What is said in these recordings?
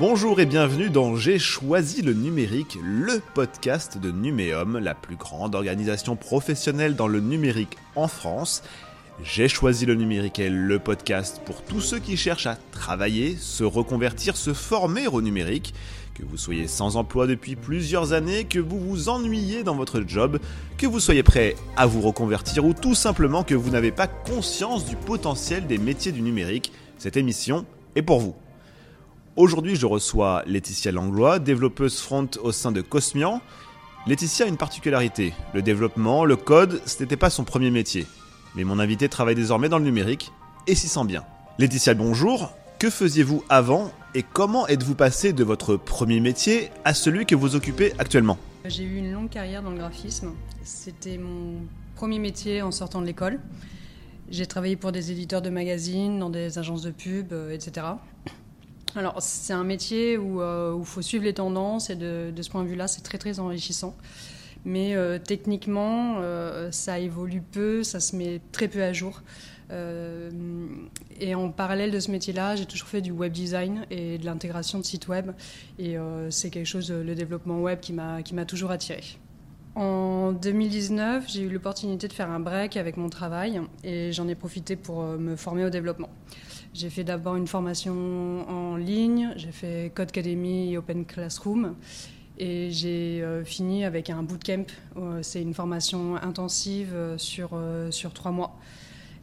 Bonjour et bienvenue dans J'ai choisi le numérique, le podcast de Numéum, la plus grande organisation professionnelle dans le numérique en France. J'ai choisi le numérique est le podcast pour tous ceux qui cherchent à travailler, se reconvertir, se former au numérique. Que vous soyez sans emploi depuis plusieurs années, que vous vous ennuyez dans votre job, que vous soyez prêt à vous reconvertir ou tout simplement que vous n'avez pas conscience du potentiel des métiers du numérique, cette émission est pour vous. Aujourd'hui, je reçois Laetitia Langlois, développeuse front au sein de Cosmian. Laetitia a une particularité. Le développement, le code, ce n'était pas son premier métier. Mais mon invité travaille désormais dans le numérique et s'y sent bien. Laetitia, bonjour. Que faisiez-vous avant et comment êtes-vous passé de votre premier métier à celui que vous occupez actuellement? J'ai eu une longue carrière dans le graphisme. C'était mon premier métier en sortant de l'école. J'ai travaillé pour des éditeurs de magazines, dans des agences de pub, euh, etc. Alors, c'est un métier où il euh, faut suivre les tendances et de, ce point de vue-là, c'est très très enrichissant. Mais euh, techniquement, euh, ça évolue peu, ça se met très peu à jour. Et en parallèle de ce métier-là, j'ai toujours fait du web design et de l'intégration de sites web. Et c'est quelque chose, le développement web, qui m'a toujours attiré. En 2019, j'ai eu l'opportunité de faire un break avec mon travail et j'en ai profité pour euh, me former au développement. J'ai fait d'abord une formation en ligne, j'ai fait Codecademy et Open Classroom et j'ai euh, fini avec un bootcamp. Euh, C'est une formation intensive sur, sur trois mois.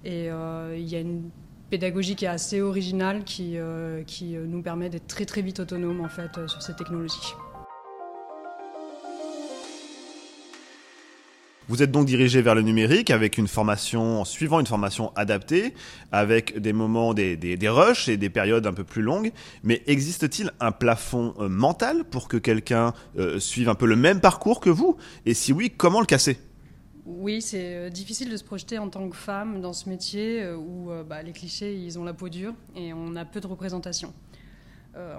Et il y a une pédagogie qui est assez originale qui, qui nous permet d'être très très vite autonomes en fait sur ces technologies. Vous êtes donc dirigé vers le numérique avec une formation, en suivant une formation adaptée, avec des moments, des, des, rushs et des périodes un peu plus longues. Mais existe-t-il un plafond euh, mental pour que quelqu'un euh, suive un peu le même parcours que vous? Et si oui, comment le casser? Oui, c'est euh, difficile de se projeter en tant que femme dans ce métier où bah, les clichés, ils ont la peau dure et on a peu de représentation.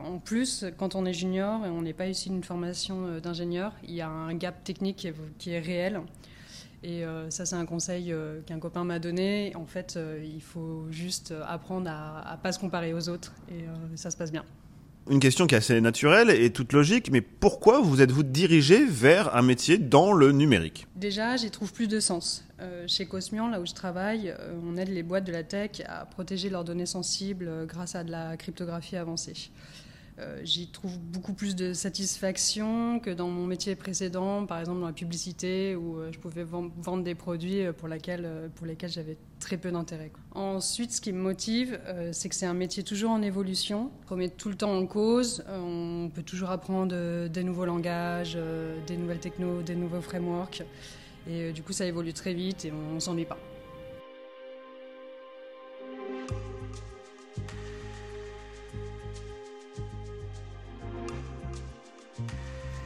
En plus, quand on est junior et on n'est pas issu d'une formation d'ingénieur, il y a un gap technique qui est réel. Et euh, ça, c'est un conseil euh, qu'un copain m'a donné. En fait, euh, il faut juste apprendre à ne pas se comparer aux autres et ça se passe bien. Une question qui est assez naturelle et toute logique, mais pourquoi vous êtes-vous dirigé vers un métier dans le numérique? Déjà, j'y trouve plus de sens. Euh, chez Cosmian, là où je travaille, on aide les boîtes de la tech à protéger leurs données sensibles grâce à de la cryptographie avancée. Euh, J'y trouve beaucoup plus de satisfaction que dans mon métier précédent, par exemple dans la publicité, où euh, je pouvais vend- vendre des produits euh, pour, lesquels j'avais très peu d'intérêt. Ensuite, ce qui me motive, c'est que c'est un métier toujours en évolution, qu'on met tout le temps en cause. On peut toujours apprendre des nouveaux langages, des nouvelles technos, des nouveaux frameworks. Et du coup, ça évolue très vite et on, on s'ennuie pas.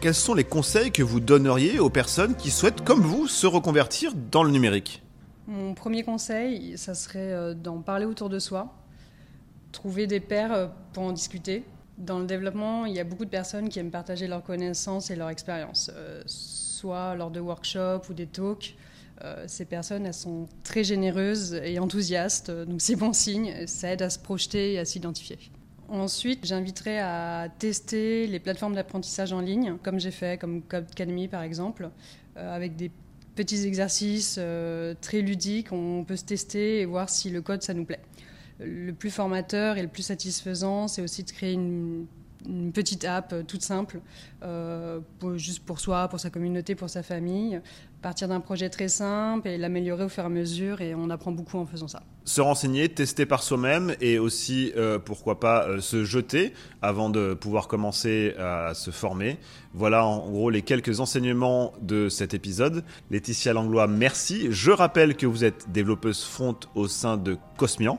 Quels sont les conseils que vous donneriez aux personnes qui souhaitent, comme vous, se reconvertir dans le numérique? Mon premier conseil, ça serait euh, d'en parler autour de soi, trouver des pairs euh, pour en discuter. Dans le développement, il y a beaucoup de personnes qui aiment partager leurs connaissances et leurs expériences, euh, soit lors de workshops ou des talks. Ces personnes, elles sont très généreuses et enthousiastes, donc c'est bon signe, ça aide à se projeter et à s'identifier. Ensuite, j'inviterai à tester les plateformes d'apprentissage en ligne, comme j'ai fait, comme Codecademy par exemple, euh, avec des petits exercices euh, très ludiques. On peut se tester et voir si le code, ça nous plaît. Le plus formateur et le plus satisfaisant, c'est aussi de créer une, une petite app euh, toute simple, euh, juste pour soi, pour sa communauté, pour sa famille. Partir d'un projet très simple et l'améliorer au fur et à mesure, et on apprend beaucoup en faisant ça. Se renseigner, tester par soi-même et aussi, euh, pourquoi pas, se jeter avant de pouvoir commencer à se former. Voilà en gros les quelques enseignements de cet épisode. Laetitia Langlois, merci. Je rappelle que vous êtes développeuse front au sein de Cosmian.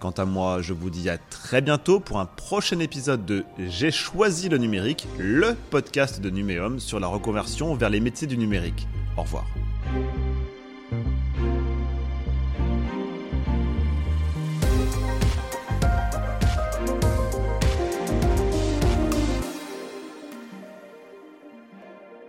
Quant à moi, je vous dis à très bientôt pour un prochain épisode de J'ai choisi le numérique, le podcast de Numéum sur la reconversion vers les métiers du numérique. Au revoir.